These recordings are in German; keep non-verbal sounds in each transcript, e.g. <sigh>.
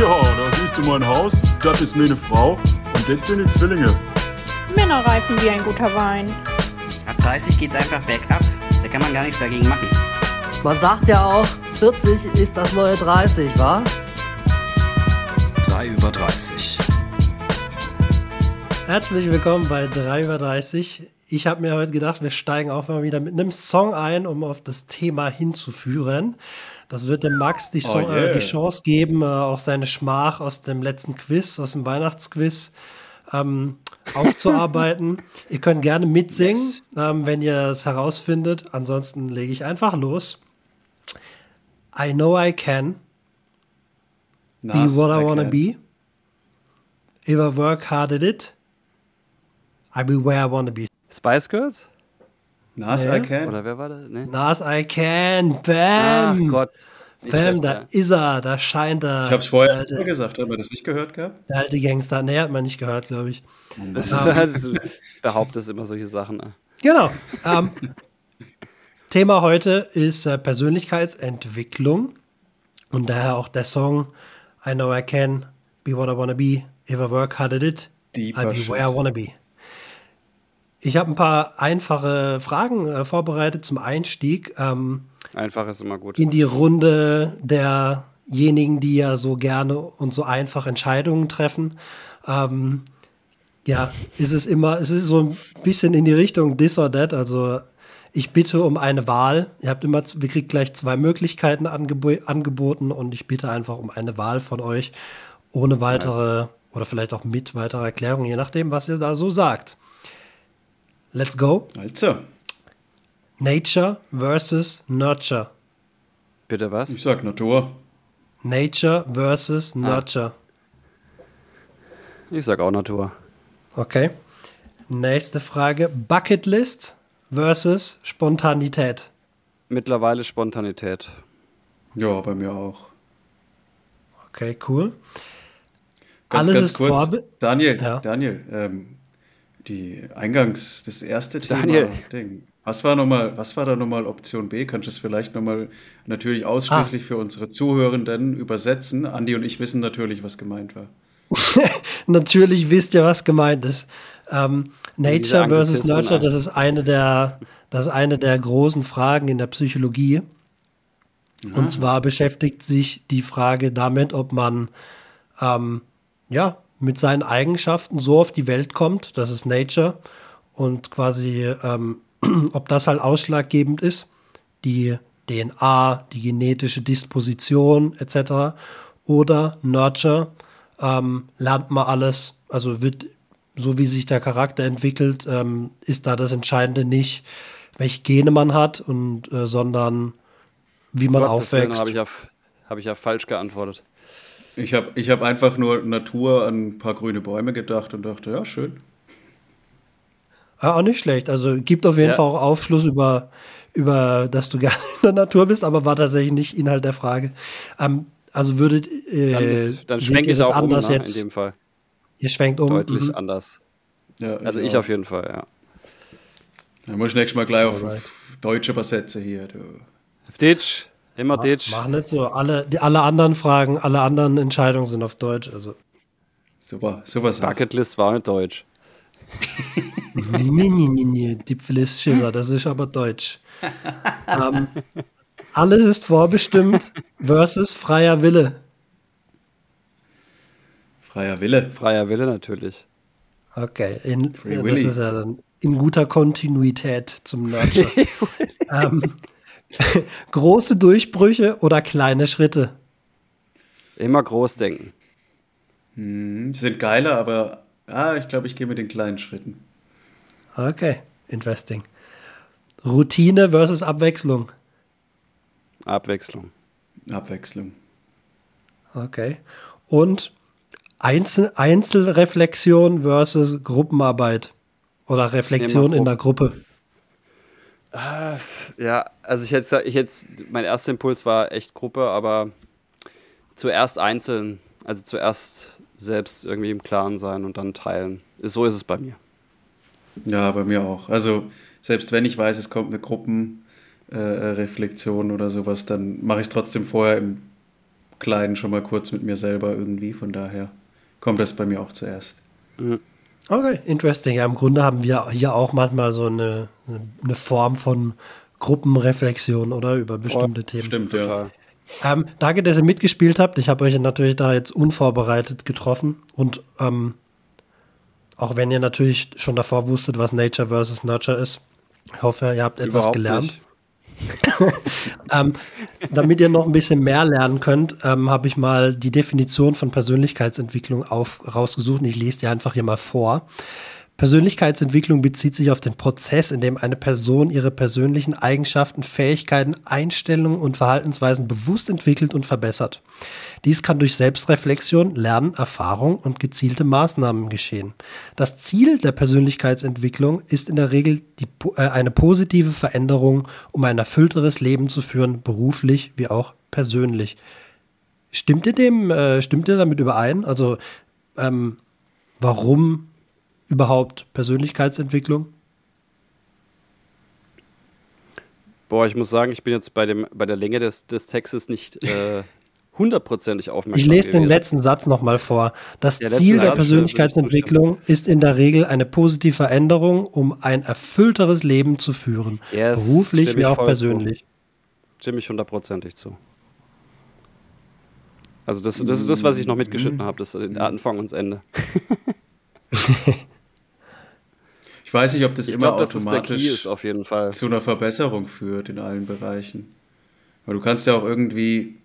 Ja, da siehst du mein Haus, das ist meine Frau und das sind die Zwillinge. Männer reifen wie ein guter Wein. Ab 30 geht's einfach bergab. Da kann man gar nichts dagegen machen. Man sagt ja auch, 40 ist das neue 30, wa? 3 über 30. Herzlich willkommen bei 3 über 30. Ich habe mir heute gedacht, wir steigen auch mal wieder mit einem Song ein, um auf das Thema hinzuführen. Das wird dem Max die, Song, Oh yeah. äh, die Chance geben, äh, auch seine Schmach aus dem letzten Quiz, aus dem Weihnachtsquiz ähm, aufzuarbeiten. <laughs> ihr könnt gerne mitsingen, Yes. ähm, wenn ihr es herausfindet. Ansonsten lege ich einfach los. I know I can be what I wanna be. If I work hard at it, I'll be where I wanna be. Spice Girls? Nas Nee. I can. Oder wer war das? Nee. Nas, I can. Ach Bam. Gott. Nicht Bam, da ja. ist er, da scheint er. Ich hab's vorher alte, gesagt, haben wir das nicht gehört gehabt? der alte Gangster. Nee, hat man nicht gehört, glaube ich. Das, <laughs> du behauptest immer solche Sachen. ne? Genau. Ähm, Thema heute ist äh, Persönlichkeitsentwicklung und daher auch der Song I know I can be what I wanna be. If I work hard at it, Deeper I'll be shit. where I wanna be. Ich habe ein paar einfache Fragen äh, vorbereitet zum Einstieg. Ähm, Einfach ist immer gut. in die Runde derjenigen, die ja so gerne und so einfach Entscheidungen treffen. Ähm, ja, ist es immer, es ist so ein bisschen in die Richtung this or that. Also ich bitte um eine Wahl. Ihr habt immer, wir kriegt gleich zwei Möglichkeiten angebo angeboten und ich bitte einfach um eine Wahl von euch ohne weitere oder vielleicht auch mit weiterer Erklärung, je nachdem, was ihr da so sagt. Let's go. Also, Nature versus Nurture. Bitte was? ich sag Natur. Nature versus Nurture. Ich sag auch Natur. Okay. Nächste Frage. Bucketlist versus Spontanität. Mittlerweile Spontanität. Ja, bei mir auch. Okay, cool. Ganz, Alles ganz ist kurz. Vorbe Daniel, Ja. Daniel, ähm, die Eingangs, das erste Thema. Daniel. Ding. Was war, noch mal, was war da nochmal Option B? Kannst du es vielleicht nochmal natürlich Ah. ausschließlich für unsere Zuhörenden übersetzen? Andi und ich wissen natürlich, was gemeint war. <laughs> Natürlich wisst ihr, was gemeint ist. Ähm, Nature versus Nurture, das ist eine der, das ist eine der großen Fragen in der Psychologie. Und zwar beschäftigt sich die Frage damit, ob man ähm, ja mit seinen Eigenschaften so auf die Welt kommt, das ist Nature, und quasi ähm, <clears throat> ob das halt ausschlaggebend ist, die DNA, die genetische Disposition etc. Oder Nurture, ähm, lernt man alles, also wird, so wie sich der Charakter entwickelt, ähm, ist da das Entscheidende nicht, welche Gene man hat, und, äh, sondern wie man Willen, aufwächst. habe ich, ja, hab ich ja falsch geantwortet. Ich habe ich hab einfach nur Natur an ein paar grüne Bäume gedacht und dachte, ja, schön. Ja, auch nicht schlecht. Also gibt auf jeden Ja. Fall auch Aufschluss über, über, dass du <laughs> gerne in der Natur bist, aber war tatsächlich nicht Inhalt der Frage. Ähm, also würdet äh, Dann, ist, dann schwenke ihr ich das auch um, anders ne, jetzt? in dem Fall. Ihr schwenkt um. Deutlich mhm. anders. Ja, Also ich auch. auf jeden Fall, ja. Dann muss ich nächstes Mal gleich auf, Alright. auf Deutsche übersetzen hier. Du. Ditch, immer Ditch. Mach nicht so. Alle, die, alle anderen Fragen, alle anderen Entscheidungen sind auf Deutsch. Also. Super, super Sache. Bucketlist war nicht deutsch. nee, nee, nee, nee. Die Pflicht Schisser, das ist aber Deutsch. ähm, alles ist vorbestimmt versus freier Wille. Freier Wille. Freier Wille natürlich. Okay, in, Free das Willy. ist ja dann in guter Kontinuität zum Nurture. <laughs> ähm, <laughs> große Durchbrüche oder kleine Schritte? Immer groß denken. Hm, die sind geiler, aber ah, ich glaube, ich gehe mit den kleinen Schritten. Okay, interesting. Routine versus Abwechslung. Abwechslung. Abwechslung. Okay. Und Einzel Einzelreflexion versus Gruppenarbeit. Oder Reflexion in der Gruppe. Ja, also ich hätte, ich hätte, mein erster Impuls war echt Gruppe, aber zuerst einzeln, also zuerst selbst irgendwie im Klaren sein und dann teilen. So ist es bei mir. Ja, bei mir auch. Also selbst wenn ich weiß, es kommt eine Gruppenreflexion äh, oder sowas, dann mache ich es trotzdem vorher im Kleinen schon mal kurz mit mir selber irgendwie. Von daher kommt das bei mir auch zuerst. Okay, interesting. Ja, im Grunde haben wir hier auch manchmal so eine, eine Form von Gruppenreflexion, oder? Über bestimmte Themen. Stimmt, ja. Total. Ähm, danke, dass ihr mitgespielt habt. Ich habe euch natürlich da jetzt unvorbereitet getroffen. Und ähm, auch wenn ihr natürlich schon davor wusstet, was Nature versus Nurture ist, ich hoffe, ihr habt etwas Überhaupt gelernt. nicht. <laughs> Ähm, damit ihr noch ein bisschen mehr lernen könnt, ähm, habe ich mal die Definition von Persönlichkeitsentwicklung auf, rausgesucht. Ich lese die einfach hier mal vor. Persönlichkeitsentwicklung bezieht sich auf den Prozess, in dem eine Person ihre persönlichen Eigenschaften, Fähigkeiten, Einstellungen und Verhaltensweisen bewusst entwickelt und verbessert. Dies kann durch Selbstreflexion, Lernen, Erfahrung und gezielte Maßnahmen geschehen. Das Ziel der Persönlichkeitsentwicklung ist in der Regel die, äh, eine positive Veränderung, um ein erfüllteres Leben zu führen, beruflich wie auch persönlich. Stimmt ihr dem, äh, stimmt ihr damit überein? Also, ähm, warum überhaupt Persönlichkeitsentwicklung? Boah, ich muss sagen, ich bin jetzt bei, dem, bei der Länge des, des Textes nicht äh, hundertprozentig aufmerksam Ich lese den letzten Satz nochmal vor. Das Der Ziel der Satz, äh, Persönlichkeitsentwicklung ist in der Regel eine positive Veränderung, um ein erfüllteres Leben zu führen. Yes, beruflich wie auch persönlich. Stimme ich hundertprozentig zu. Also das, das ist das, was ich noch mitgeschnitten habe, das ist der Anfang und das Ende. <laughs> Ich weiß nicht, ob das Ich immer Key automatisch ist auf jeden Fall. zu einer Verbesserung führt in allen Bereichen. Weil du kannst ja auch irgendwie,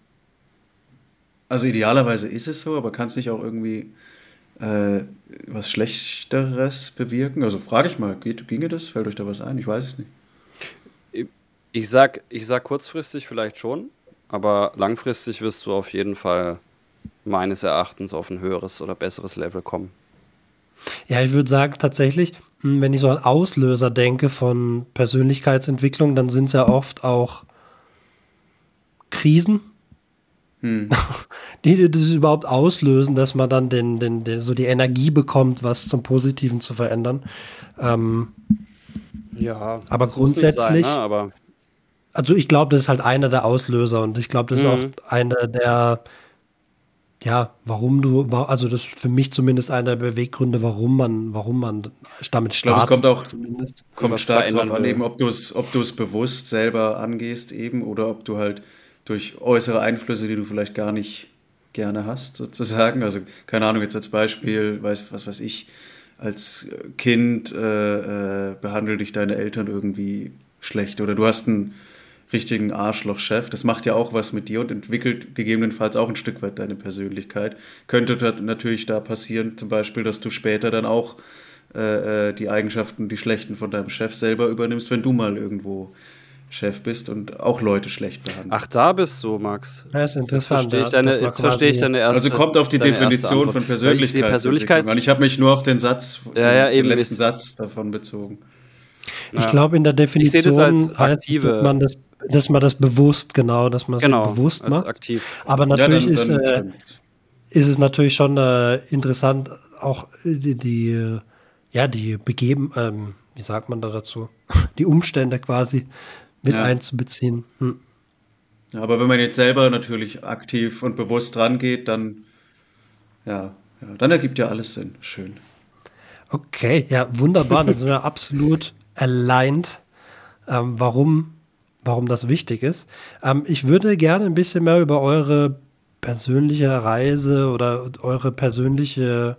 also idealerweise ist es so, aber kannst nicht auch irgendwie äh, was Schlechteres bewirken? Also frage ich mal, geht, ginge das? Fällt euch da was ein? Ich weiß es nicht. Ich sag, ich sag kurzfristig vielleicht schon, aber langfristig wirst du auf jeden Fall meines Erachtens auf ein höheres oder besseres Level kommen. Ja, ich würde sagen, tatsächlich, mh, wenn ich so an Auslöser denke von Persönlichkeitsentwicklung, dann sind es ja oft auch Krisen, Hm. <laughs> die das überhaupt auslösen, dass man dann den, den, den, so die Energie bekommt, was zum Positiven zu verändern. Ähm, Ja, Aber das muss nicht grundsätzlich- Sein, ne? Aber also ich glaube, das ist halt einer der Auslöser und ich glaube, das ist Mhm. auch einer der, ja, warum du, also das ist für mich zumindest einer der Beweggründe, warum man, warum man damit Ich glaube, es startet. kommt auch zumindest. kommt stark drauf an, will. eben, ob du es ob du es bewusst selber angehst eben oder ob du halt durch äußere Einflüsse, die du vielleicht gar nicht gerne hast, sozusagen. Also keine Ahnung, jetzt als Beispiel, weiß, was weiß ich, als Kind äh, äh, behandelt dich deine Eltern irgendwie schlecht oder du hast einen richtigen Arschloch-Chef. Das macht ja auch was mit dir und entwickelt gegebenenfalls auch ein Stück weit deine Persönlichkeit. Könnte natürlich da passieren, zum Beispiel, dass du später dann auch äh, äh, die Eigenschaften, die schlechten von deinem Chef selber übernimmst, wenn du mal irgendwo Chef bist und auch Leute schlecht behandelst. ach, da bist du, Max. Ja, ist Jetzt interessant. verstehe ich deine, jetzt verstehe ich deine erste also kommt auf die Definition von Weil ich Persönlichkeit. Persönlichkeits Ich habe mich nur auf den Satz, Ja, ja, den eben, letzten Satz davon bezogen. Ich Ja. glaube, in der das Definition als heißt es, aktive- dass man das, dass man das bewusst, genau, dass man es genau, bewusst als macht. aktiv. Aber natürlich ja, ist, äh, ist es natürlich schon äh, interessant, auch die, die äh, ja, die begeben, ähm, wie sagt man da dazu, <laughs> die Umstände quasi mit Ja. einzubeziehen. Hm. Ja, aber wenn man jetzt selber natürlich aktiv und bewusst rangeht, dann ja, ja, dann ergibt ja alles Sinn. Schön. Okay, ja, wunderbar. Dann sind wir <laughs> absolut aligned, ähm, warum, warum das wichtig ist. Ähm, ich würde gerne ein bisschen mehr über eure persönliche Reise oder eure persönliche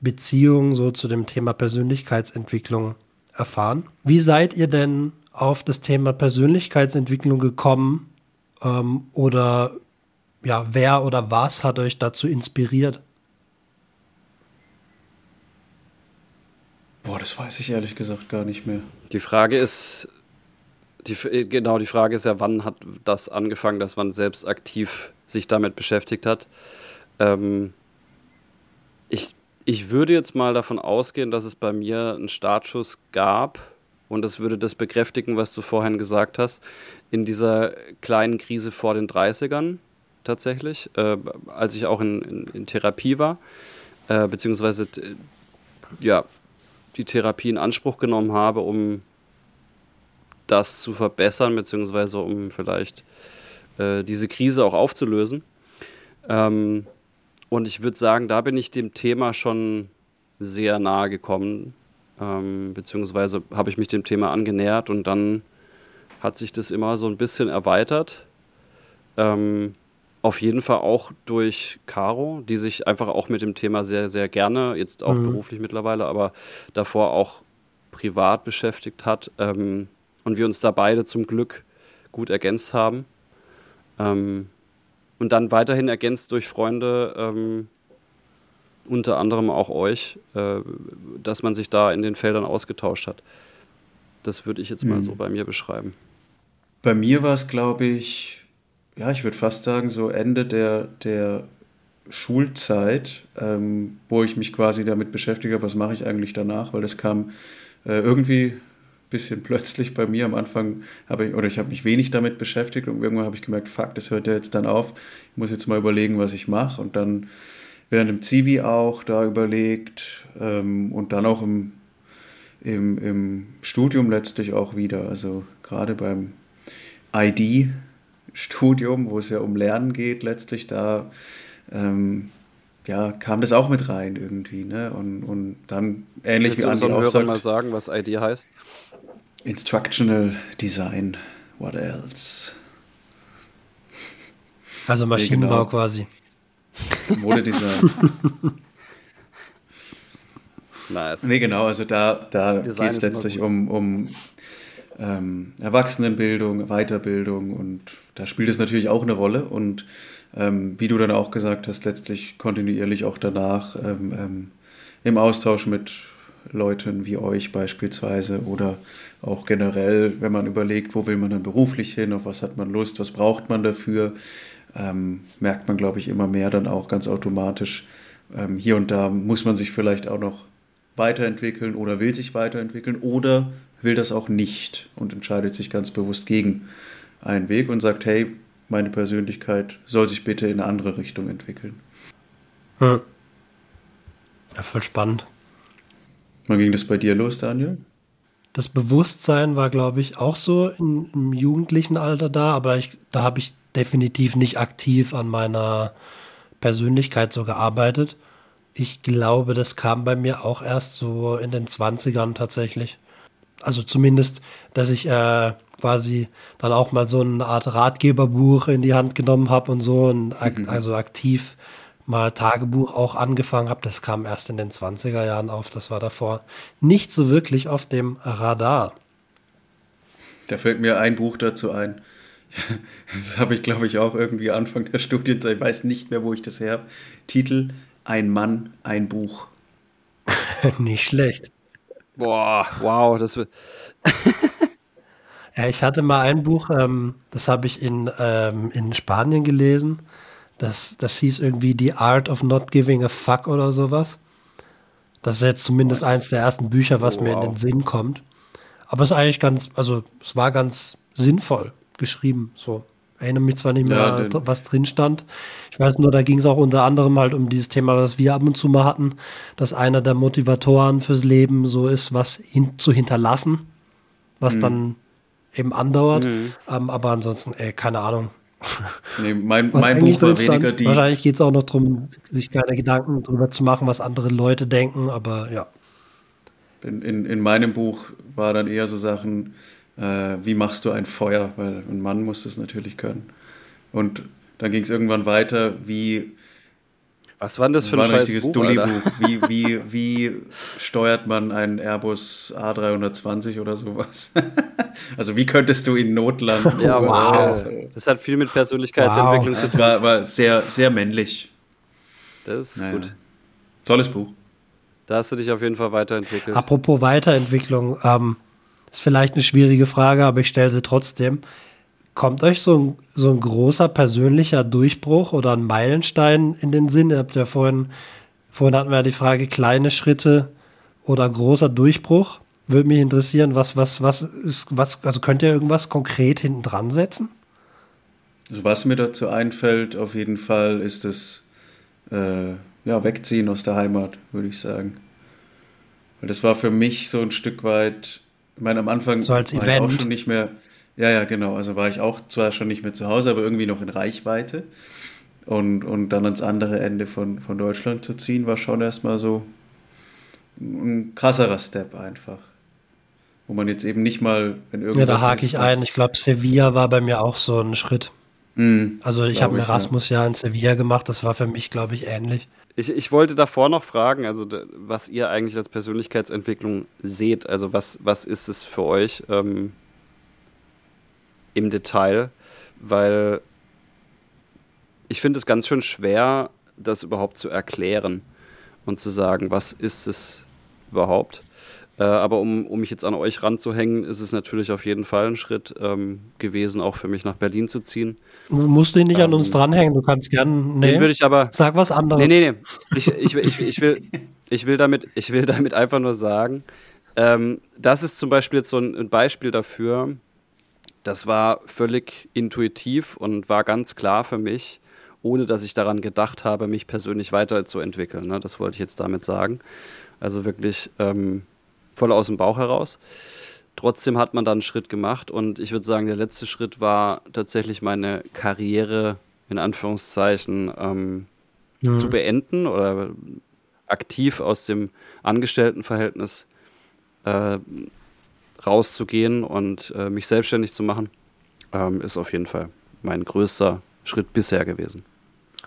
Beziehung so zu dem Thema Persönlichkeitsentwicklung erfahren. Wie seid ihr denn auf das Thema Persönlichkeitsentwicklung gekommen? Ähm, oder ja, wer oder was hat euch dazu inspiriert? Boah, das weiß ich ehrlich gesagt gar nicht mehr. Die Frage ist, die, genau, die Frage ist ja, wann hat das angefangen, dass man selbst aktiv sich damit beschäftigt hat. Ähm, ich, ich würde jetzt mal davon ausgehen, dass es bei mir einen Startschuss gab und das würde das bekräftigen, was du vorhin gesagt hast, in dieser kleinen Krise vor den 30ern tatsächlich, äh, als ich auch in, in, in Therapie war, äh, beziehungsweise ja, die Therapie in Anspruch genommen habe, um das zu verbessern, beziehungsweise um vielleicht äh, diese Krise auch aufzulösen. Ähm, und ich würde sagen, da bin ich dem Thema schon sehr nahe gekommen, ähm, beziehungsweise habe ich mich dem Thema angenähert und dann hat sich das immer so ein bisschen erweitert. Ähm, auf jeden Fall auch durch Caro, die sich einfach auch mit dem Thema sehr, sehr gerne, jetzt auch mhm. beruflich mittlerweile, aber davor auch privat beschäftigt hat. Ähm, und wir uns da beide zum Glück gut ergänzt haben. Ähm, und dann weiterhin ergänzt durch Freunde, ähm, unter anderem auch euch, äh, dass man sich da in den Feldern ausgetauscht hat. Das würde ich jetzt mal mhm. so bei mir beschreiben. Bei mir war es, glaube ich, ja, ich würde fast sagen, so Ende der, der Schulzeit, ähm, wo ich mich quasi damit beschäftige, was mache ich eigentlich danach, weil das kam äh, irgendwie ein bisschen plötzlich bei mir. Am Anfang habe ich, oder ich habe mich wenig damit beschäftigt und irgendwann habe ich gemerkt, fuck, das hört ja jetzt dann auf. Ich muss jetzt mal überlegen, was ich mache und dann während dem Zivi auch da überlegt ähm, und dann auch im, im, im Studium letztlich auch wieder. Also gerade beim ID, Studium, wo es ja um Lernen geht, letztlich da ähm, ja, kam das auch mit rein irgendwie, ne? Und, und dann ähnlich Willst wie Andi auch sagt, mal sagen, was ID heißt? Instructional Design, what else? Also Maschinenbau genau. quasi. Modedesign. <laughs> nice. Nee, genau, also da, da geht es letztlich um, um ähm, Erwachsenenbildung, Weiterbildung und da spielt es natürlich auch eine Rolle und ähm, wie du dann auch gesagt hast, letztlich kontinuierlich auch danach ähm, ähm, im Austausch mit Leuten wie euch beispielsweise oder auch generell, wenn man überlegt, wo will man dann beruflich hin, auf was hat man Lust, was braucht man dafür, ähm, merkt man, glaube ich, immer mehr dann auch ganz automatisch. Ähm, hier und da muss man sich vielleicht auch noch weiterentwickeln oder will sich weiterentwickeln oder will das auch nicht und entscheidet sich ganz bewusst gegen einen Weg und sagt, hey, meine Persönlichkeit soll sich bitte in eine andere Richtung entwickeln. Hm. Ja, voll spannend. Wann ging das bei dir los, Daniel? Das Bewusstsein war, glaube ich, auch so in, im jugendlichen Alter da, aber ich, da habe ich definitiv nicht aktiv an meiner Persönlichkeit so gearbeitet. Ich glaube, das kam bei mir auch erst so in den 20ern tatsächlich also zumindest, dass ich äh, quasi dann auch mal so eine Art Ratgeberbuch in die Hand genommen habe und so und ak mhm. also aktiv mal Tagebuch auch angefangen habe. Das kam erst in den 20er Jahren auf. Das war davor nicht so wirklich auf dem Radar. Da fällt mir ein Buch dazu ein. <laughs> Das habe ich, glaube ich, auch irgendwie Anfang der Studienzeit. Ich weiß nicht mehr, wo ich das her habe. Titel: Ein Mann, ein Buch. <laughs> nicht schlecht. Boah, wow, das wird. <laughs> ja, ich hatte mal ein Buch, ähm, das habe ich in, ähm, in Spanien gelesen. Das, das hieß irgendwie The Art of Not Giving a Fuck oder sowas. Das ist jetzt zumindest was? eins der ersten Bücher, was oh, mir wow. in den Sinn kommt. Aber es ist eigentlich ganz, also es war ganz sinnvoll geschrieben, so erinnere mich zwar nicht mehr, ja, was drin stand. Ich weiß nur, da ging es auch unter anderem halt um dieses Thema, was wir ab und zu mal hatten, dass einer der Motivatoren fürs Leben so ist, was hin zu hinterlassen, was mhm. dann eben andauert. Mhm. Ähm, aber ansonsten, ey, keine Ahnung. Nee, mein, mein Buch war weniger die. Wahrscheinlich geht es auch noch darum, sich keine Gedanken darüber zu machen, was andere Leute denken, aber ja. In, in, in meinem Buch war dann eher so Sachen, äh, wie machst du ein Feuer, weil ein Mann muss das natürlich können. Und dann ging es irgendwann weiter, wie was war denn das für ein, ein richtiges Buch, Dulli-Buch. Wie, wie, wie steuert man einen Airbus A320 oder sowas? <laughs> also wie könntest du ihn notlanden? Ja, wow. Das hat viel mit Persönlichkeitsentwicklung wow. zu tun. War, war sehr, sehr männlich. Das ist naja. gut. Tolles Buch. Da hast du dich auf jeden Fall weiterentwickelt. Apropos Weiterentwicklung, ähm, ist vielleicht eine schwierige Frage, aber ich stelle sie trotzdem. Kommt euch so ein, so ein großer persönlicher Durchbruch oder ein Meilenstein in den Sinn? Ihr habt ja vorhin, vorhin hatten wir ja die Frage kleine Schritte oder großer Durchbruch. Würde mich interessieren, was, was, was ist, was, also könnt ihr irgendwas konkret hinten dran setzen? Also was mir dazu einfällt, auf jeden Fall, ist das äh, ja, Wegziehen aus der Heimat, würde ich sagen. Weil das war für mich so ein Stück weit ich meine, am Anfang so als war Event. ich auch schon nicht mehr. Ja, ja, genau. Also war ich auch zwar schon nicht mehr zu Hause, aber irgendwie noch in Reichweite. Und, und dann ans andere Ende von, von Deutschland zu ziehen, war schon erstmal so ein krasserer Step einfach. Wo man jetzt eben nicht mal, wenn irgendwas. Ja, da hake ich ein. Ich glaube, Sevilla war bei mir auch so ein Schritt. Mm, Also ich habe ein ja. Erasmus-Jahr in Sevilla gemacht. Das war für mich, glaube ich, ähnlich. Ich, ich wollte davor noch fragen, also was ihr eigentlich als Persönlichkeitsentwicklung seht. Also was, was ist es für euch ähm, im Detail? Weil ich finde es ganz schön schwer, das überhaupt zu erklären und zu sagen, was ist es überhaupt. Äh, aber um, um mich jetzt an euch ranzuhängen, ist es natürlich auf jeden Fall ein Schritt ähm, gewesen, auch für mich nach Berlin zu ziehen. Du musst dich nicht an uns Ähm, dranhängen. Du kannst gern. Den Nee, würde ich aber sag was anderes. Nee, nee, nee. Ich, ich, will- ich, ich, will, ich, will damit, ich will damit einfach nur sagen, ähm, das ist zum Beispiel jetzt so ein, ein Beispiel dafür, das war völlig intuitiv und war ganz klar für mich, ohne dass ich daran gedacht habe, mich persönlich weiterzuentwickeln. Ne? Das wollte ich jetzt damit sagen. Also wirklich ähm, voll aus dem Bauch heraus. Trotzdem hat man dann einen Schritt gemacht und ich würde sagen, der letzte Schritt war tatsächlich meine Karriere in Anführungszeichen ähm, Mhm. zu beenden oder aktiv aus dem Angestelltenverhältnis äh, rauszugehen und äh, mich selbstständig zu machen, ähm, ist auf jeden Fall mein größter Schritt bisher gewesen.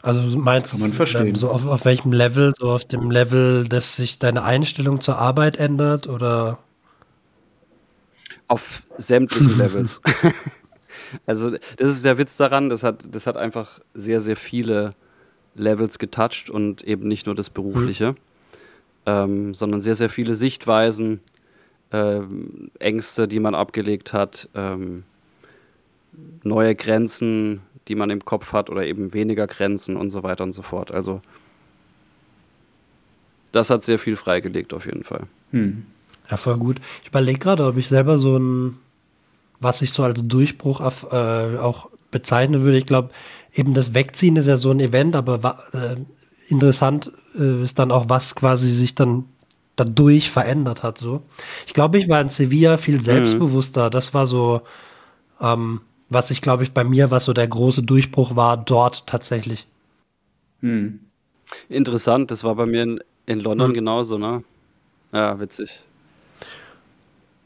Also du meinst Kann man verstehen. ähm, so auf, auf welchem Level? So auf dem Level, dass sich deine Einstellung zur Arbeit ändert oder Auf sämtlichen <laughs> Levels. <laughs> also das ist der Witz daran, das hat, das hat einfach sehr, sehr viele Levels getoucht und eben nicht nur das Berufliche, ähm, sondern sehr, sehr viele Sichtweisen, ähm, Ängste, die man abgelegt hat, ähm, neue Grenzen, die man im Kopf hat oder eben weniger Grenzen und so weiter und so fort. Also das hat sehr viel freigelegt auf jeden Fall. Hm. Ja, voll gut. Ich überlege gerade, ob ich selber so ein, was ich so als Durchbruch auf, äh, auch bezeichnen würde. Ich glaube, eben das Wegziehen ist ja so ein Event, aber äh, interessant äh, ist dann auch, was quasi sich dann dadurch verändert hat. So. Ich glaube, ich war in Sevilla viel selbstbewusster. Das war so, ähm, was ich glaube ich bei mir, was so der große Durchbruch war, dort tatsächlich. Hm. Interessant, das war bei mir in, in London Hm. genauso, ne? Ja, witzig.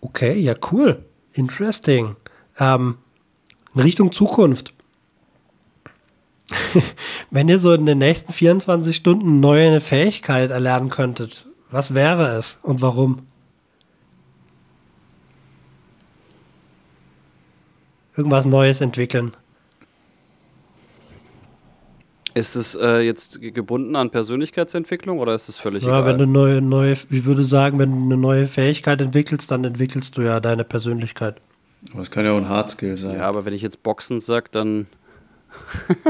Okay, ja, cool. Interesting. Ähm, in Richtung Zukunft. <laughs> Wenn ihr so in den nächsten 24 Stunden eine neue Fähigkeit erlernen könntet, was wäre es und warum? Irgendwas Neues entwickeln. Ist es äh, jetzt ge- gebunden an Persönlichkeitsentwicklung oder ist es völlig Ja, egal? wenn du neue, neue, ich würde sagen, wenn du eine neue Fähigkeit entwickelst, dann entwickelst du ja deine Persönlichkeit. Aber es kann ja auch ein Hardskill sein. ja, aber wenn ich jetzt Boxen sag, dann <laughs>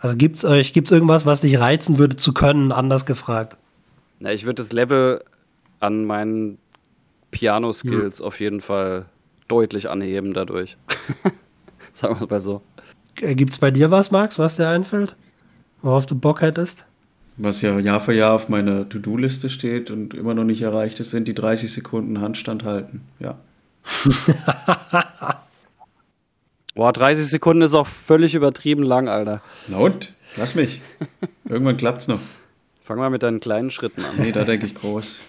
Also gibt's euch, gibt's irgendwas, was dich reizen würde zu können, anders gefragt? na, ich würde das Level an meinen Piano-Skills Hm. auf jeden Fall deutlich anheben dadurch. <laughs> Sagen wir mal so. Äh, Gibt's bei dir was, Max, was dir einfällt? Worauf du Bock hättest? Was ja Jahr für Jahr auf meiner To-Do-Liste steht und immer noch nicht erreicht ist, sind die 30 Sekunden Handstand halten. Ja. <laughs> Boah, 30 Sekunden ist auch völlig übertrieben lang, Alter. Na und? Lass mich. <laughs> Irgendwann klappt's noch. Fang mal mit deinen kleinen Schritten an. Nee, da denke ich groß.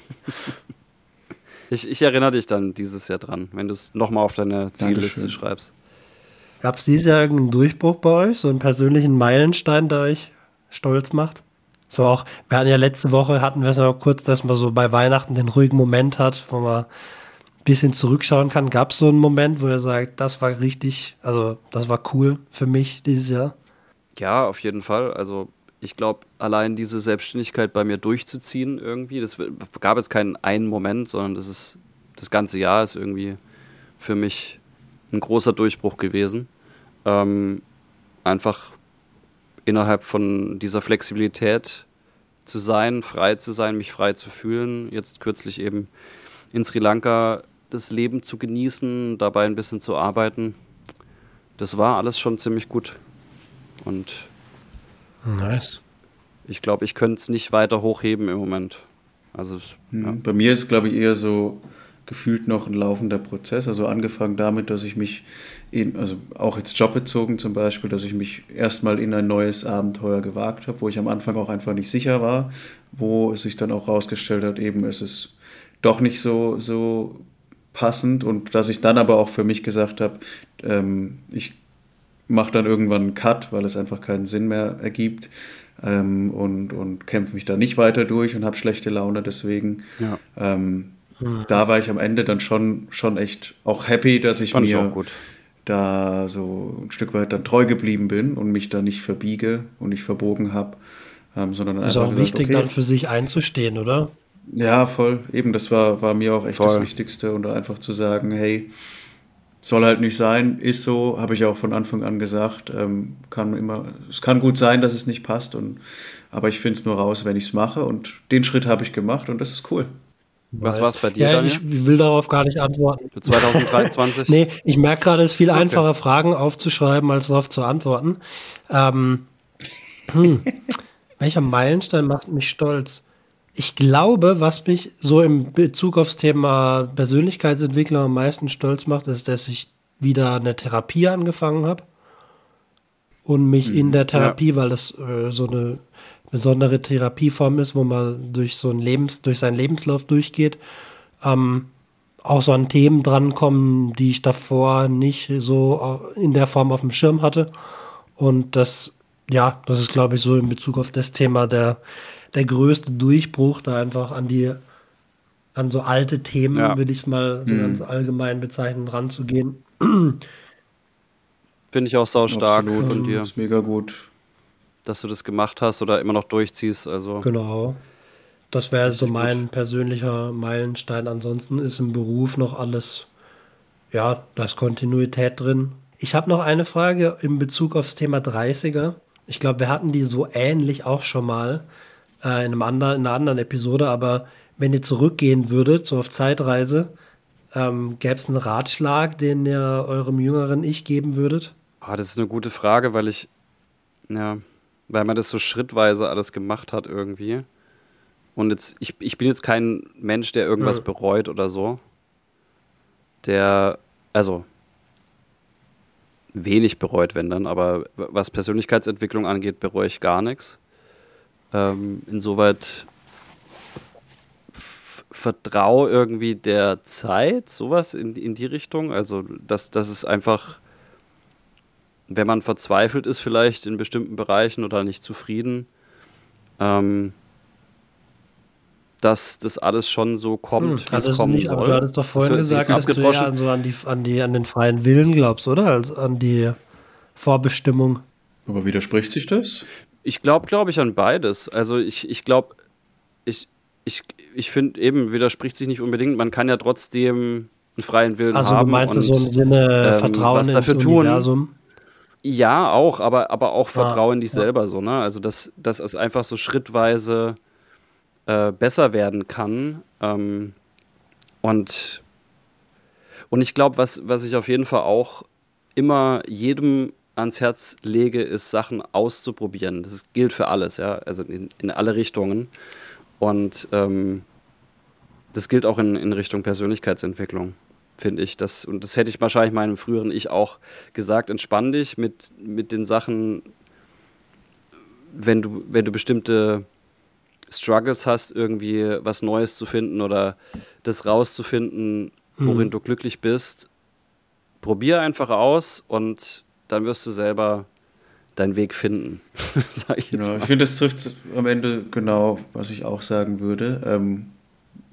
Ich, ich erinnere dich dann dieses Jahr dran, wenn du es nochmal auf deine Zielliste Dankeschön. schreibst. Gab's dieses Jahr irgendeinen Durchbruch bei euch? So einen persönlichen Meilenstein, der euch stolz macht? So auch, wir hatten ja letzte Woche, hatten wir es mal kurz, dass man so bei Weihnachten den ruhigen Moment hat, wo man ein bisschen zurückschauen kann. Gab's so einen Moment, wo ihr sagt, das war richtig, also das war cool für mich dieses Jahr? Ja, auf jeden Fall. Also ich glaube, allein diese Selbstständigkeit bei mir durchzuziehen irgendwie, das gab jetzt keinen einen Moment, sondern das ist das ganze Jahr ist irgendwie für mich ein großer Durchbruch gewesen. Ähm, einfach innerhalb von dieser Flexibilität zu sein, frei zu sein, mich frei zu fühlen. Jetzt kürzlich eben in Sri Lanka das Leben zu genießen, dabei ein bisschen zu arbeiten. Das war alles schon ziemlich gut. Und Nice. ich glaube, ich könnte es nicht weiter hochheben im Moment. Also, Hm. ja. Bei mir ist es, glaube ich, eher so gefühlt noch ein laufender Prozess. Also angefangen damit, dass ich mich in, also auch jetzt jobbezogen zum Beispiel, dass ich mich erstmal in ein neues Abenteuer gewagt habe, wo ich am Anfang auch einfach nicht sicher war, wo es sich dann auch rausgestellt hat, eben es ist doch nicht so, so passend und dass ich dann aber auch für mich gesagt habe, ähm, ich mache dann irgendwann einen Cut, weil es einfach keinen Sinn mehr ergibt ähm, und, und kämpfe mich da nicht weiter durch und habe schlechte Laune deswegen. Ja. Ähm, da war ich am Ende dann schon, schon echt auch happy, dass ich Fand ich mir auch gut. da so ein Stück weit dann treu geblieben bin und mich da nicht verbiege und nicht verbogen habe, ähm, sondern Ist einfach auch gesagt, wichtig, okay, dann für sich einzustehen, oder? ja, voll. Eben, das war, war mir auch echt Voll. das Wichtigste. Und einfach zu sagen, hey, soll halt nicht sein, ist so, habe ich auch von Anfang an gesagt. Ähm, kann immer, es kann gut sein, dass es nicht passt. Und, aber ich finde es nur raus, wenn ich es mache. Und den Schritt habe ich gemacht und das ist cool. Was war es bei dir, Ja, Daniel? ich will darauf gar nicht antworten. Für 2023? <laughs> Nee, ich merke gerade, es ist viel einfacher, Fragen aufzuschreiben, als darauf zu antworten. Ähm, hm, <laughs> welcher Meilenstein macht mich stolz? Ich glaube, was mich so im Bezug aufs Thema Persönlichkeitsentwicklung am meisten stolz macht, ist, dass ich wieder eine Therapie angefangen habe. Und mich in der Therapie, weil das äh, so eine besondere Therapieform ist, wo man durch so ein Lebens, durch seinen Lebenslauf durchgeht, ähm, auch so an Themen drankommen, die ich davor nicht so in der Form auf dem Schirm hatte. Und das, ja, das ist, glaube ich, so in Bezug auf das Thema der, der größte Durchbruch, da einfach an die, an so alte Themen, Ja. würde ich es mal so ganz allgemein bezeichnen, ranzugehen. Finde ich auch sau stark Absolut. von dir, Ist mega gut. dass du das gemacht hast oder immer noch durchziehst. Also Genau. Das wäre so mein persönlicher Meilenstein. Ansonsten ist im Beruf noch alles, ja, da ist Kontinuität drin. Ich habe noch eine Frage in Bezug aufs Thema 30er. Ich glaube, wir hatten die so ähnlich auch schon mal äh, in, einem anderen, in einer anderen Episode, aber wenn ihr zurückgehen würdet, so auf Zeitreise, ähm, gäbe es einen Ratschlag, den ihr eurem jüngeren Ich geben würdet? Ah, das ist eine gute Frage, weil ich, ja, weil man das so schrittweise alles gemacht hat irgendwie. Und jetzt, ich, ich bin jetzt kein Mensch, der irgendwas Ja. bereut oder so. Der, also, wenig bereut, wenn dann, aber was Persönlichkeitsentwicklung angeht, bereue ich gar nichts. Ähm, insoweit vertraue irgendwie der Zeit, sowas in, in die Richtung. Also, dass, dass es einfach wenn man verzweifelt ist vielleicht in bestimmten Bereichen oder nicht zufrieden, ähm, dass das alles schon so kommt, wie es hattest du kommen nicht, aber soll. du hattest doch vorhin Das gesagt, dass du ja an, so an, die, an, die, an den freien Willen glaubst, oder? Also an die Vorbestimmung. Aber widerspricht sich das? Ich glaube, glaube ich an beides. Also ich, ich glaube, ich, ich, ich finde eben, widerspricht sich nicht unbedingt. Man kann ja trotzdem einen freien Willen Also haben. du meinst und, so im Sinne ähm, Vertrauen was ins dafür tun. Universum? Ja, auch, aber, aber auch Ah, Vertrauen in dich ja. selber so, ne? Also dass, dass es einfach so schrittweise äh, besser werden kann. Ähm, und, und ich glaube, was, was ich auf jeden Fall auch immer jedem ans Herz lege, ist Sachen auszuprobieren. Das gilt für alles, ja, also in, in alle Richtungen. Und ähm, das gilt auch in, in Richtung Persönlichkeitsentwicklung, finde ich. Das, und das hätte ich wahrscheinlich meinem früheren Ich auch gesagt. Entspann dich mit, mit den Sachen, wenn du, wenn du bestimmte Struggles hast, irgendwie was Neues zu finden oder das rauszufinden, worin du glücklich bist. Probier einfach aus und dann wirst du selber deinen Weg finden. <laughs> Sag ich jetzt Genau. mal. Ich finde, das trifft am Ende genau, was ich auch sagen würde. Ähm,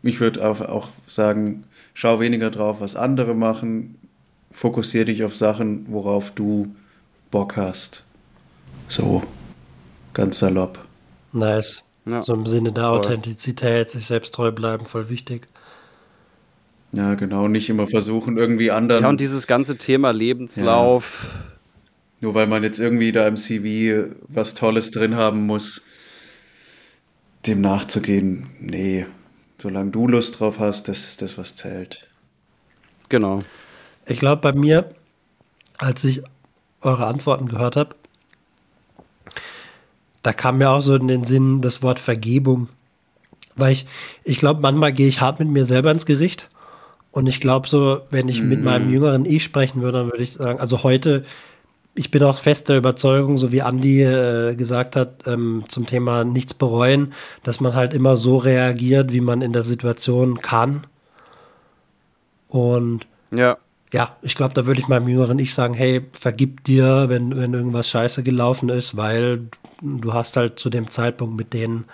ich würde auch, auch sagen, schau weniger drauf, was andere machen. Fokussiere dich auf Sachen, worauf du Bock hast. So, ganz salopp. Nice. Ja. So im Sinne der Voll. Authentizität, sich selbst treu bleiben, voll wichtig. Ja, genau. Nicht immer versuchen, irgendwie anderen, Ja, und dieses ganze Thema Lebenslauf, nur weil man jetzt irgendwie da im CV was Tolles drin haben muss, dem nachzugehen. Nee, solange du Lust drauf hast, das ist das, was zählt. genau. Ich glaube, bei mir, als ich eure Antworten gehört habe, da kam mir auch so in den Sinn das Wort Vergebung. Weil ich, ich glaube, manchmal gehe ich hart mit mir selber ins Gericht Und ich glaube so, wenn ich mit meinem jüngeren Ich sprechen würde, dann würde ich sagen, also heute, ich bin auch fest der Überzeugung, so wie Andi äh, gesagt hat, ähm, zum Thema nichts bereuen, dass man halt immer so reagiert, wie man in der Situation kann. Und Ja. ja, ich glaube, da würde ich meinem jüngeren Ich sagen, hey, vergib dir, wenn, wenn irgendwas scheiße gelaufen ist, weil du hast halt zu dem Zeitpunkt mit den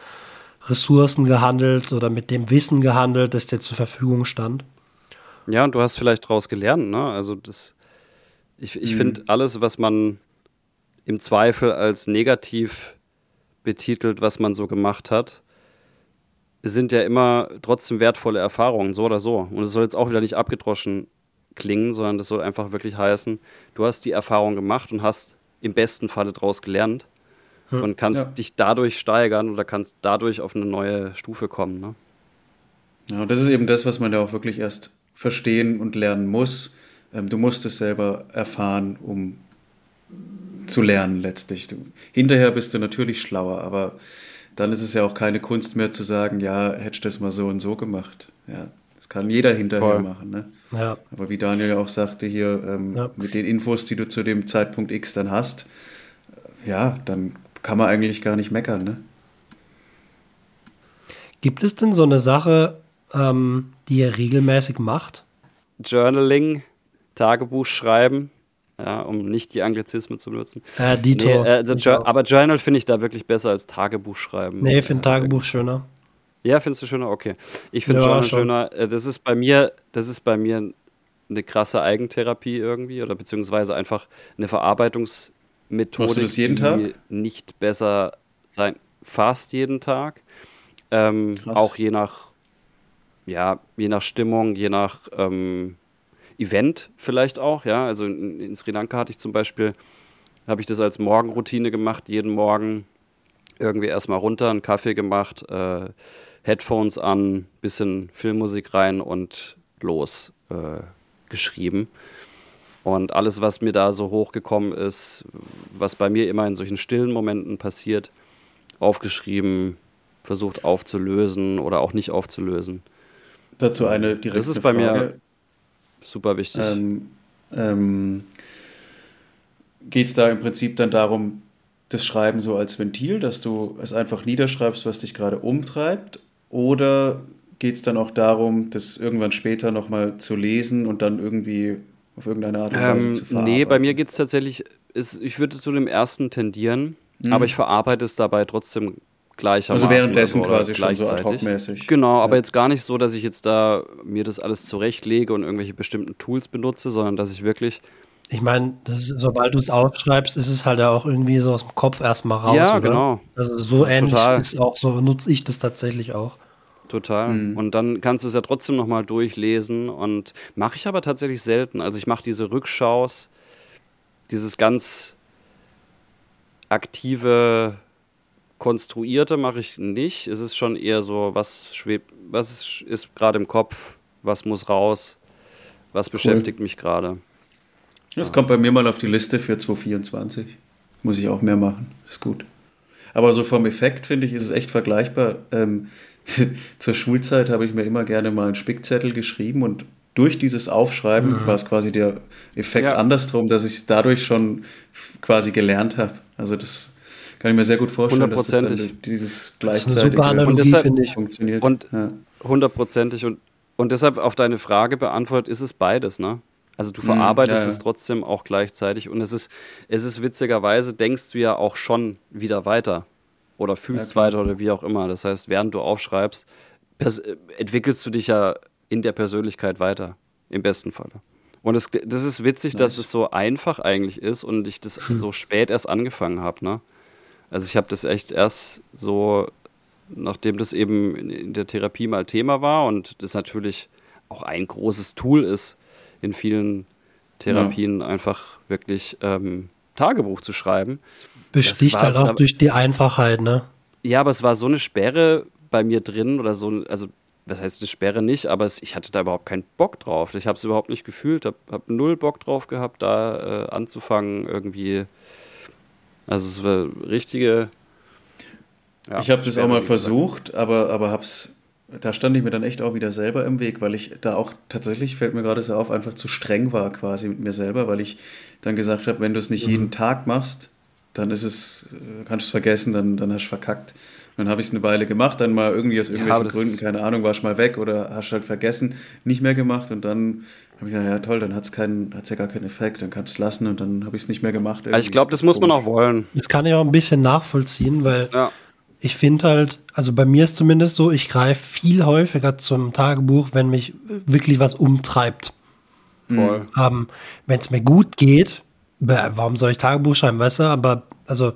Ressourcen gehandelt oder mit dem Wissen gehandelt, das dir zur Verfügung stand. Ja, und du hast vielleicht daraus gelernt, ne? Also das, ich, ich finde alles, was man im Zweifel als negativ betitelt, was man so gemacht hat, sind ja immer trotzdem wertvolle Erfahrungen, so oder so. Und es soll jetzt auch wieder nicht abgedroschen klingen, sondern das soll einfach wirklich heißen, du hast die Erfahrung gemacht und hast im besten Falle daraus gelernt und kannst Ja. dich dadurch steigern oder kannst dadurch auf eine neue Stufe kommen. Ne? Ja, und das ist eben das, was man ja auch wirklich erst verstehen und lernen muss. Ähm, du musst es selber erfahren, um zu lernen letztlich. Du, hinterher bist du natürlich schlauer, aber dann ist es ja auch keine Kunst mehr zu sagen, ja, hättest du das mal so und so gemacht. Ja, das kann jeder hinterher Voll. machen. Ne? Ja, Aber wie Daniel ja auch sagte hier, ähm, Ja. mit den Infos, die du zu dem Zeitpunkt X dann hast, ja, dann kann man eigentlich gar nicht meckern. Ne? Gibt es denn so eine Sache, ähm, die ihr regelmäßig macht? Journaling, Tagebuch schreiben, ja, um nicht die Anglizismen zu benutzen. Äh, Dito. Nee, äh, also aber Journal finde ich da wirklich besser als Tagebuch schreiben. nee, ich finde Ja, Tagebuch schöner. Ja, findest du schöner? Okay. Ich finde Ja, Journal schon. schöner. Äh, Das ist bei mir, das ist bei mir eine krasse Eigentherapie irgendwie oder beziehungsweise einfach eine Verarbeitungsmethode, die Tag? nicht besser sein, fast jeden Tag. Ähm, Krass. auch je nach, ja, je nach Stimmung, je nach ähm, Event vielleicht auch, ja. Also in, in Sri Lanka hatte ich zum Beispiel, habe ich das als Morgenroutine gemacht, jeden Morgen irgendwie erstmal runter, einen Kaffee gemacht, äh, Headphones an, bisschen Filmmusik rein und los äh, geschrieben. Und alles, was mir da so hochgekommen ist, was bei mir immer in solchen stillen Momenten passiert, aufgeschrieben, versucht aufzulösen oder auch nicht aufzulösen. Dazu eine direkte Das ist bei mir Frage. Super wichtig. Ähm, ähm, Geht es da im Prinzip dann darum, das Schreiben so als Ventil, dass du es einfach niederschreibst, was dich gerade umtreibt? Oder geht es dann auch darum, das irgendwann später nochmal zu lesen und dann irgendwie auf irgendeine Art und Weise Ähm, zu verarbeiten? nee, bei mir geht es tatsächlich, ist, ich würde zu dem ersten tendieren, Mhm. aber ich verarbeite es dabei trotzdem gleichermaßen. Also währenddessen oder quasi schon so ad gleichzeitig. hoc-mäßig. Genau, aber Ja. jetzt gar nicht so, dass ich jetzt da mir das alles zurechtlege und irgendwelche bestimmten Tools benutze, sondern dass ich wirklich, Ich meine, sobald du es aufschreibst, ist es halt ja auch irgendwie so aus dem Kopf erstmal raus. Ja, oder? genau. Also so ähnlich Total. ist auch, so nutze ich das tatsächlich auch. Total. Mhm. Und dann kannst du es ja trotzdem nochmal durchlesen und mache ich aber tatsächlich selten. Also ich mache diese Rückschaus, dieses ganz aktive, konstruierte mache ich nicht. Es ist schon eher so, was schwebt, was ist, ist gerade im Kopf, was muss raus, was beschäftigt mich gerade. Das kommt bei mir mal auf die Liste für 2024. Muss ich auch mehr machen. Ist gut. Aber so vom Effekt finde ich, ist es echt vergleichbar. Ähm, <laughs> zur Schulzeit habe ich mir immer gerne mal einen Spickzettel geschrieben und durch dieses Aufschreiben war es quasi der Effekt Ja. andersrum, dass ich dadurch schon quasi gelernt habe. Also das kann ich mir sehr gut vorstellen, dass das dann dieses Das gleichzeitige Und deshalb- ich. funktioniert. Und- ja. Hundertprozentig und, und deshalb auf deine Frage beantwortet, ist es beides, ne? Also du verarbeitest ja, ja. es trotzdem auch gleichzeitig und es ist, es ist witzigerweise, denkst du ja auch schon wieder weiter oder fühlst weiter oder wie auch immer. Das heißt, während du aufschreibst, entwickelst du dich ja in der Persönlichkeit weiter, im besten Falle. Und es, das ist witzig, dass Nice. es so einfach eigentlich ist und ich das so spät erst angefangen habe, ne? Also ich habe das echt erst so, nachdem das eben in, der Therapie mal Thema war und das natürlich auch ein großes Tool ist, in vielen Therapien einfach wirklich ähm, Tagebuch zu schreiben. Besticht halt auch durch die Einfachheit, ne? Ja, aber es war so eine Sperre bei mir drin oder so, also was heißt eine Sperre nicht, aber es, ich hatte da überhaupt keinen Bock drauf. Ich habe es überhaupt nicht gefühlt, habe hab null Bock drauf gehabt, da äh, anzufangen irgendwie. Also es war richtige. ja, ich habe das auch mal versucht, aber, aber habe es da stand ich mir dann echt auch wieder selber im Weg, weil ich da auch tatsächlich, fällt mir gerade so auf, einfach zu streng war quasi mit mir selber, weil ich dann gesagt habe, wenn du es nicht mhm. jeden Tag machst, dann ist es, äh, kannst du es vergessen, dann, dann hast du verkackt. dann habe ich es eine Weile gemacht, dann mal irgendwie aus irgendwelchen ja, Gründen, keine Ahnung, warst mal weg oder hast halt vergessen, nicht mehr gemacht und dann habe ich gedacht, ja toll, dann hat es ja gar keinen Effekt, dann kannst du es lassen und dann habe ich es nicht mehr gemacht. Also ich glaube, das, das muss man auch wollen. Das kann ich auch ein bisschen nachvollziehen, weil ja. ich finde halt, also bei mir ist zumindest so, ich greife viel häufiger zum Tagebuch, wenn mich wirklich was umtreibt. Voll. Ähm, wenn es mir gut geht, warum soll ich Tagebuch schreiben, weißt du? Aber also,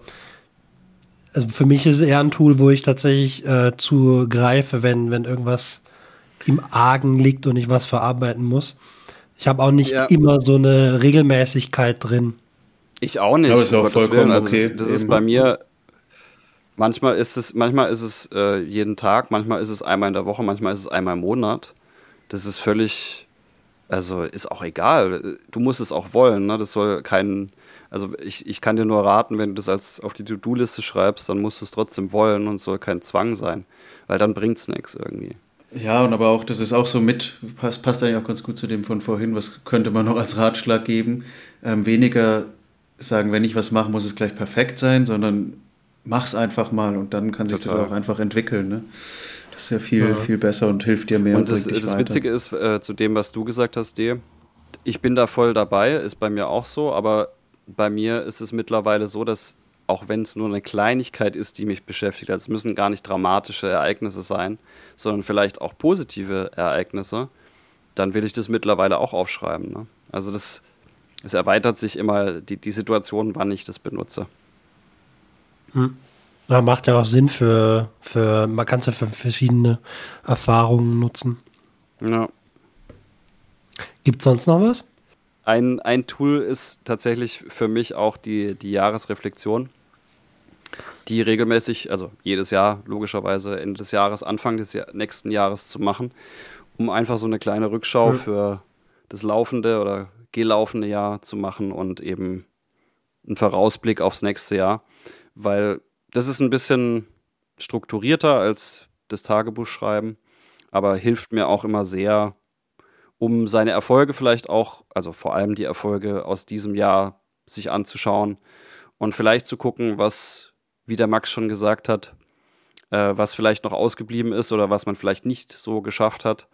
also für mich ist es eher ein Tool, wo ich tatsächlich äh, zugreife, wenn, wenn irgendwas im Argen liegt und ich was verarbeiten muss. Ich habe auch nicht ja. immer so eine Regelmäßigkeit drin. Ich auch nicht. Aber ist auch vollkommen also okay. Das, das ist bei mir. Manchmal ist es, manchmal ist es äh, jeden Tag, manchmal ist es einmal in der Woche, manchmal ist es einmal im Monat. Das ist völlig, also ist auch egal. Du musst es auch wollen. Ne? Das soll kein, also ich, ich kann dir nur raten, wenn du das als auf die To-Do-Liste schreibst, dann musst du es trotzdem wollen und es soll kein Zwang sein, weil dann bringt es nichts irgendwie. Ja, und aber auch, das ist auch so mit, passt, passt eigentlich auch ganz gut zu dem von vorhin, was könnte man noch als Ratschlag geben? Ähm, weniger sagen, wenn ich was mache, muss es gleich perfekt sein, sondern mach's einfach mal und dann kann sich Total. das auch einfach entwickeln. Ne? Das ist ja viel, ja. viel besser und hilft dir mehr. Und, und das, das Witzige ist, äh, zu dem, was du gesagt hast, D, ich bin da voll dabei, ist bei mir auch so, aber bei mir ist es mittlerweile so, dass auch wenn es nur eine Kleinigkeit ist, die mich beschäftigt, also es müssen gar nicht dramatische Ereignisse sein, sondern vielleicht auch positive Ereignisse, dann will ich das mittlerweile auch aufschreiben. Ne? Also das, es erweitert sich immer die, die Situation, wann ich das benutze. Hm. Ja, macht ja auch Sinn für, für man kann es ja für verschiedene Erfahrungen nutzen. Ja. Gibt es sonst noch was? Ein, ein Tool ist tatsächlich für mich auch die, die Jahresreflexion, die regelmäßig, also jedes Jahr logischerweise Ende des Jahres, Anfang des Jahr, nächsten Jahres zu machen, um einfach so eine kleine Rückschau mhm. für das laufende oder gelaufene Jahr zu machen und eben einen Vorausblick aufs nächste Jahr, weil das ist ein bisschen strukturierter als das Tagebuch schreiben, aber hilft mir auch immer sehr, um seine Erfolge vielleicht auch, also vor allem die Erfolge aus diesem Jahr sich anzuschauen und vielleicht zu gucken, was, wie der Max schon gesagt hat, äh, was vielleicht noch ausgeblieben ist oder was man vielleicht nicht so geschafft hat,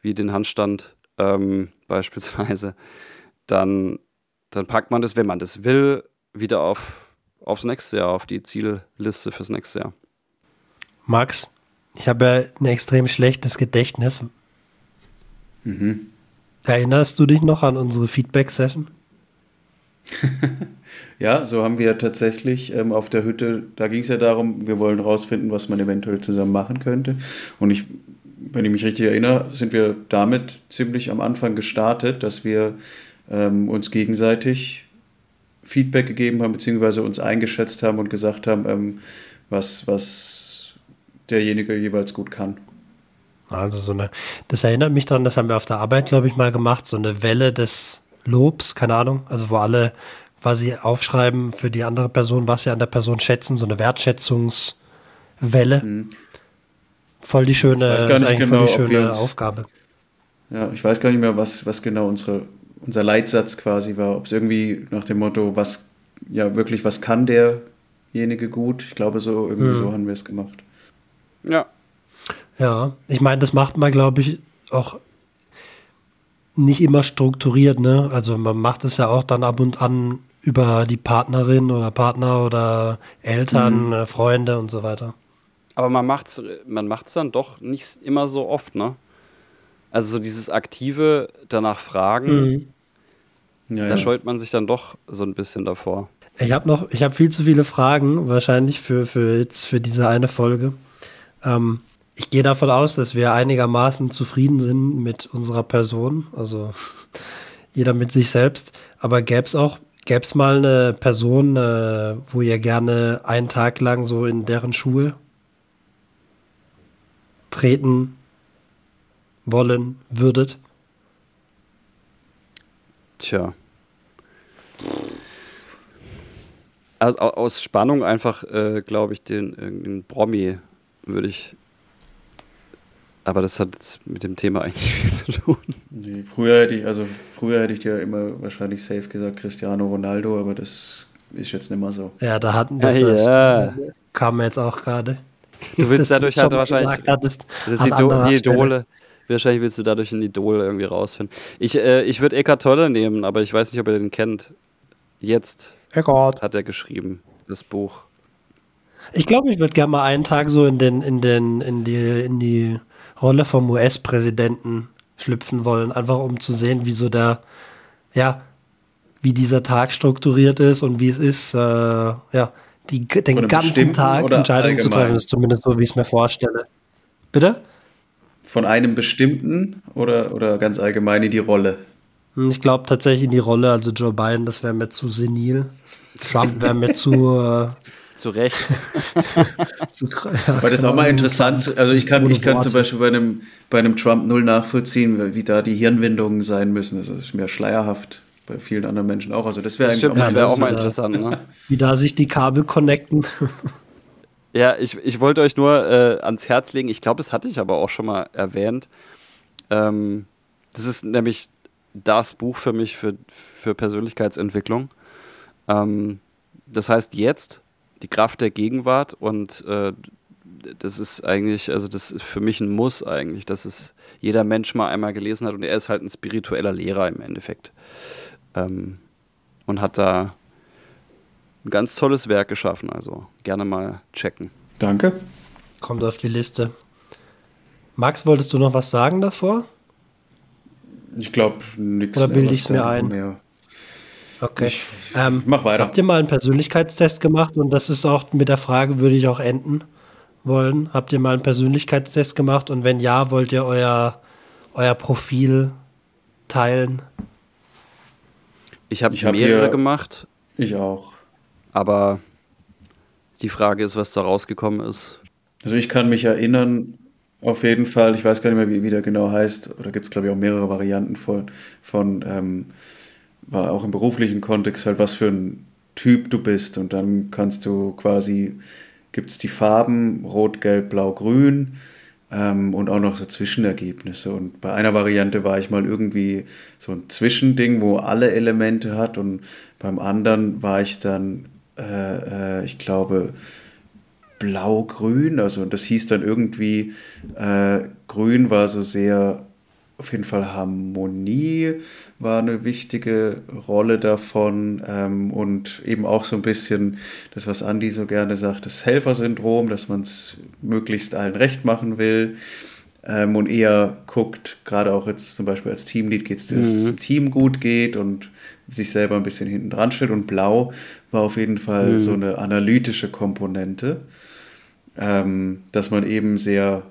wie den Handstand ähm, <laughs> beispielsweise, dann, dann packt man das, wenn man das will, wieder auf, aufs nächste Jahr, auf die Zielliste fürs nächste Jahr. Max, ich habe ja ein extrem schlechtes Gedächtnis. Mhm. Erinnerst du dich noch an unsere Feedback-Session? <laughs> ja, so haben wir tatsächlich ähm, auf der Hütte, da ging es ja darum, wir wollen rausfinden, was man eventuell zusammen machen könnte. Und ich, wenn ich mich richtig erinnere, sind wir damit ziemlich am Anfang gestartet, dass wir ähm, uns gegenseitig Feedback gegeben haben, beziehungsweise uns eingeschätzt haben und gesagt haben, ähm, was, was derjenige jeweils gut kann. Also so eine, das erinnert mich daran, das haben wir auf der Arbeit, glaube ich, mal gemacht, so eine Welle des Lobs, keine Ahnung, also wo alle quasi aufschreiben für die andere Person, was sie an der Person schätzen, so eine Wertschätzungswelle. Mhm. Voll die schöne, ich weiß gar nicht genau, voll die schöne uns, Aufgabe. Ja, ich weiß gar nicht mehr, was, was genau unsere, unser Leitsatz quasi war. Ob es irgendwie nach dem Motto, was, ja, wirklich, was kann derjenige gut? Ich glaube, so irgendwie mhm. so haben wir es gemacht. Ja, ja, ich meine, das macht man, glaube ich, auch nicht immer strukturiert, ne? Also man macht es ja auch dann ab und an über die Partnerin oder Partner oder Eltern, mhm. Äh, Freunde und so weiter. Aber man macht's, man macht's dann doch nicht immer so oft, ne? Also so dieses aktive danach fragen, mhm. ja, da ja. scheut man sich dann doch so ein bisschen davor. Ich habe noch, ich habe viel zu viele Fragen wahrscheinlich für, für jetzt für diese eine Folge. Ähm, ich gehe davon aus, dass wir einigermaßen zufrieden sind mit unserer Person, also <laughs> jeder mit sich selbst. Aber gäbe es auch, gäbe es mal eine Person, äh, wo ihr gerne einen Tag lang so in deren Schuhe treten wollen würdet? Tja. Also aus Spannung einfach, äh, glaube ich, den, den Promi würde ich Aber das hat jetzt mit dem Thema eigentlich <laughs> viel zu tun. Nee, früher hätte ich, also früher hätte ich dir immer wahrscheinlich safe gesagt Cristiano Ronaldo, aber das ist jetzt nicht mehr so. Ja, da hatten das, Ja, das ja. kam jetzt auch gerade. Du willst <laughs> Das dadurch du halt wahrscheinlich. hattest, Das ist die, die. Idole. Wahrscheinlich willst du dadurch ein Idol irgendwie rausfinden. Ich, äh, ich würde Eckart Tolle nehmen, aber ich weiß nicht, ob ihr den kennt. Jetzt Eckart. hat er geschrieben, das Buch. Ich glaube, ich würde gerne mal einen Tag so in den, in den, in die, in die Rolle vom US-Präsidenten schlüpfen wollen, einfach um zu sehen, wie so der, ja, wie dieser Tag strukturiert ist und wie es ist, äh, ja, die, den ganzen Tag Entscheidungen zu treffen. Ist zumindest so, wie ich es mir vorstelle. Bitte? Von einem bestimmten oder, oder ganz allgemein in die Rolle? Hm, Ich glaube tatsächlich in die Rolle, also Joe Biden, das wäre mir zu senil. Trump wäre mir <laughs> zu, äh, Zu Rechts. <laughs> Weil das ist auch mal interessant, also ich kann, ich kann zum. Beispiel bei einem, bei einem Trump null nachvollziehen, wie da die Hirnwindungen sein müssen. Das ist mir schleierhaft, bei vielen anderen Menschen auch. Also das wäre eigentlich das auch das auch mal interessant. Ne? <laughs> wie da sich die Kabel connecten. <laughs> Ja, ich, ich wollte euch nur äh, ans Herz legen, ich glaube, das hatte ich aber auch schon mal erwähnt. Ähm, das ist nämlich das Buch für mich für, für Persönlichkeitsentwicklung. Ähm, das heißt jetzt die Kraft der Gegenwart und äh, das ist eigentlich, also das ist für mich ein Muss eigentlich, dass es jeder Mensch mal einmal gelesen hat und er ist halt ein spiritueller Lehrer im Endeffekt. Ähm, und hat da ein ganz tolles Werk geschaffen, also gerne mal checken. Danke. Kommt auf die Liste. Max, wolltest du noch was sagen davor? Ich glaube, nichts Oder mehr. bilde was ich's mir ein? Mehr. Okay. Ich- ähm, mach weiter. Habt ihr mal einen Persönlichkeitstest gemacht? Und das ist auch mit der Frage, würde ich auch enden wollen. Habt ihr mal einen Persönlichkeitstest gemacht? Und wenn ja, wollt ihr euer, euer Profil teilen? Ich habe hab mehrere hier- gemacht, Ich auch. aber die Frage ist, was da rausgekommen ist. Also ich kann mich erinnern, auf jeden Fall, ich weiß gar nicht mehr, wie, wie der genau heißt, oder gibt es, glaube ich, auch mehrere Varianten von, von ähm, war auch im beruflichen Kontext halt, was für ein Typ du bist. Und dann kannst du quasi, gibt es die Farben Rot, Gelb, Blau, Grün ähm, und auch noch so Zwischenergebnisse. Und bei einer Variante war ich mal irgendwie so ein Zwischending, wo alle Elemente hat. Und beim anderen war ich dann, äh, äh, ich glaube, blau-grün, also das hieß dann irgendwie, äh, grün war so sehr, auf jeden Fall Harmonie war eine wichtige Rolle davon ähm, und eben auch so ein bisschen das, was Andi so gerne sagt, das Helfersyndrom, dass man es möglichst allen recht machen will ähm, und eher guckt, gerade auch jetzt zum Beispiel als Teamlead geht es, dass es dem Team gut geht und sich selber ein bisschen hinten dran stellt. Und blau war auf jeden Fall so eine analytische Komponente ähm, dass man eben sehr,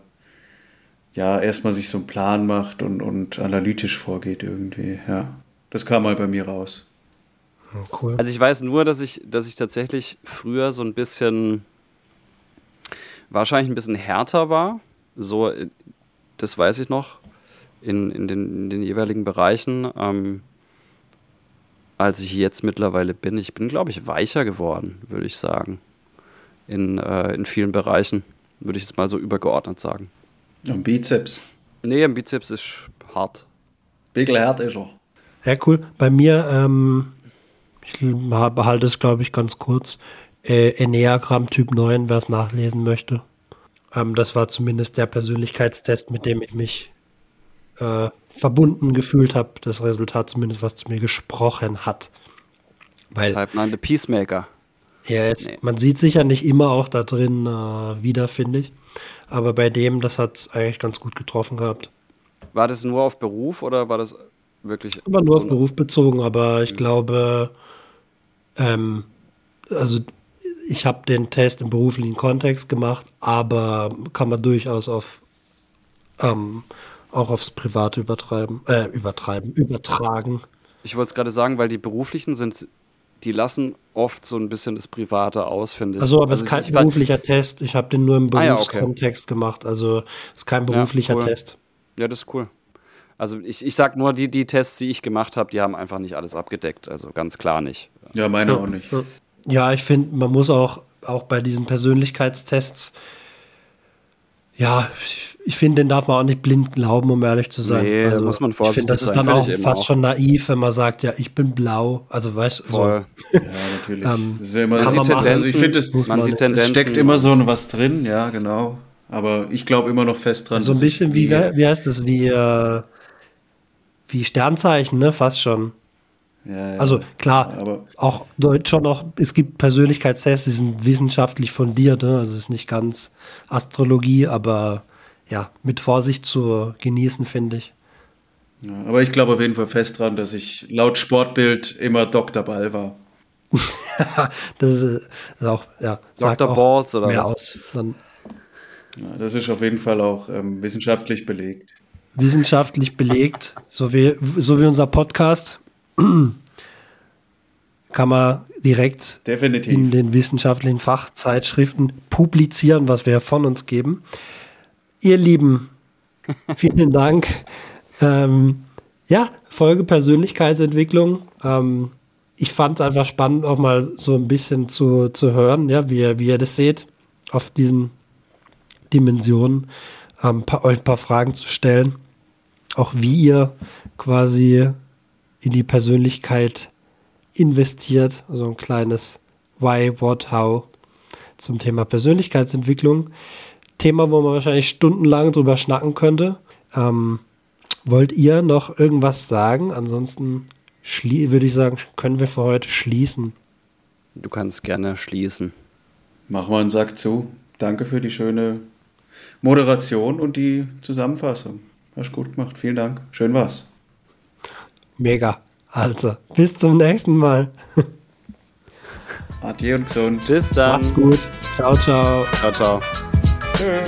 ja, erstmal sich so einen Plan macht und, und analytisch vorgeht irgendwie, ja. Das kam mal bei mir raus. Cool. Also ich weiß nur, dass ich, dass ich tatsächlich früher so ein bisschen, wahrscheinlich ein bisschen härter war. So, äh, das weiß ich noch, in, in, den, in den jeweiligen Bereichen, ähm, als ich jetzt mittlerweile bin. Ich bin, glaube ich, weicher geworden, würde ich sagen. In, äh, in vielen Bereichen, würde ich jetzt mal so übergeordnet sagen. Und Bizeps. Nee, im Bizeps ist hart. Bickelhart ist er. Ja, cool. Bei mir, ähm, ich behalte es, glaube ich, ganz kurz. Äh, Enneagramm Typ 9, wer es nachlesen möchte. Ähm, das war zumindest der Persönlichkeitstest, mit dem ich mich äh, verbunden gefühlt habe. Das Resultat zumindest, was zu mir gesprochen hat. Weil Type 9, the Peacemaker. er jetzt, Nee. man sieht sich ja nicht immer auch da drin äh, wieder, finde ich. Aber bei dem, das hat es eigentlich ganz gut getroffen gehabt. War das nur auf Beruf oder war das wirklich. War nur auf Beruf bezogen, aber ich glaube, ähm, also ich habe den Test im beruflichen Kontext gemacht, aber kann man durchaus auf ähm, auch aufs Private übertreiben, äh, übertreiben, übertragen. Ich wollte es gerade sagen, weil die beruflichen sind, die lassen oft so ein bisschen das Private aus, finde ich. Also, aber es ist ich- kein ich beruflicher Test. Ich habe den nur im Ah ja, okay. Berufskontext gemacht. Also es ist kein beruflicher cool. Test. Ja, das ist cool. Also ich, ich sag nur, die, die Tests, die ich gemacht habe, die haben einfach nicht alles abgedeckt. Also ganz klar nicht. Ja, meine auch nicht. Ja, ich finde, man muss auch, auch bei diesen Persönlichkeitstests, ja, ich finde, den darf man auch nicht blind glauben, um ehrlich zu sein. Nee, da also, muss man Ich finde, das vorsichtig ist dann finde auch fast auch. schon naiv, wenn man sagt, ja, ich bin blau. Also, weißt du, so. Ja, natürlich. Ähm, also man ich- machen. also ich finde, es, Muss man sieht es es Tendenzen. steckt immer so was drin, ja, genau. Aber ich glaube immer noch fest dran. so ein dass ich bisschen wie, wie heißt das, wie, äh, wie Sternzeichen, ne? Fast schon. Ja, ja. Also klar, Aber auch schon noch, es gibt Persönlichkeitstests, die sind wissenschaftlich fundiert, ne? also es ist nicht ganz Astrologie, aber ja, mit Vorsicht zu genießen, finde ich. Ja, aber ich glaube auf jeden Fall fest dran, dass ich laut Sportbild immer Dr. Ball war. <laughs> Das ist auch, ja, sagt Dr. auch Balls oder mehr was? aus. Dann Ja, das ist auf jeden Fall auch ähm, wissenschaftlich belegt. wissenschaftlich belegt, so wie, so wie unser Podcast, <clears throat> kann man direkt Definitiv. in den wissenschaftlichen Fachzeitschriften publizieren, was wir von uns geben. Ihr Lieben, <laughs> vielen Dank. Ähm, ja, Folge Persönlichkeitsentwicklung. Ähm, ich fand es einfach spannend, auch mal so ein bisschen zu, zu hören, ja, wie, ihr- wie ihr das seht, auf diesen Dimensionen, ähm, paar, euch ein paar Fragen zu stellen. Auch wie ihr quasi in die Persönlichkeit investiert, so ein kleines Why, What, How zum Thema Persönlichkeitsentwicklung. Thema, wo man wahrscheinlich stundenlang drüber schnacken könnte. Ähm, wollt ihr noch irgendwas sagen? Ansonsten würde ich sagen, können wir für heute schließen. Du kannst gerne schließen. Machen wir einen Sack zu. Danke für die schöne Moderation und die Zusammenfassung. Hast du gut gemacht. Vielen Dank. Schön war's. Mega. Also, bis zum nächsten Mal. Adieu und gesund. Bis dann. Macht's gut. Ciao, ciao. Ciao, ciao. Tschö.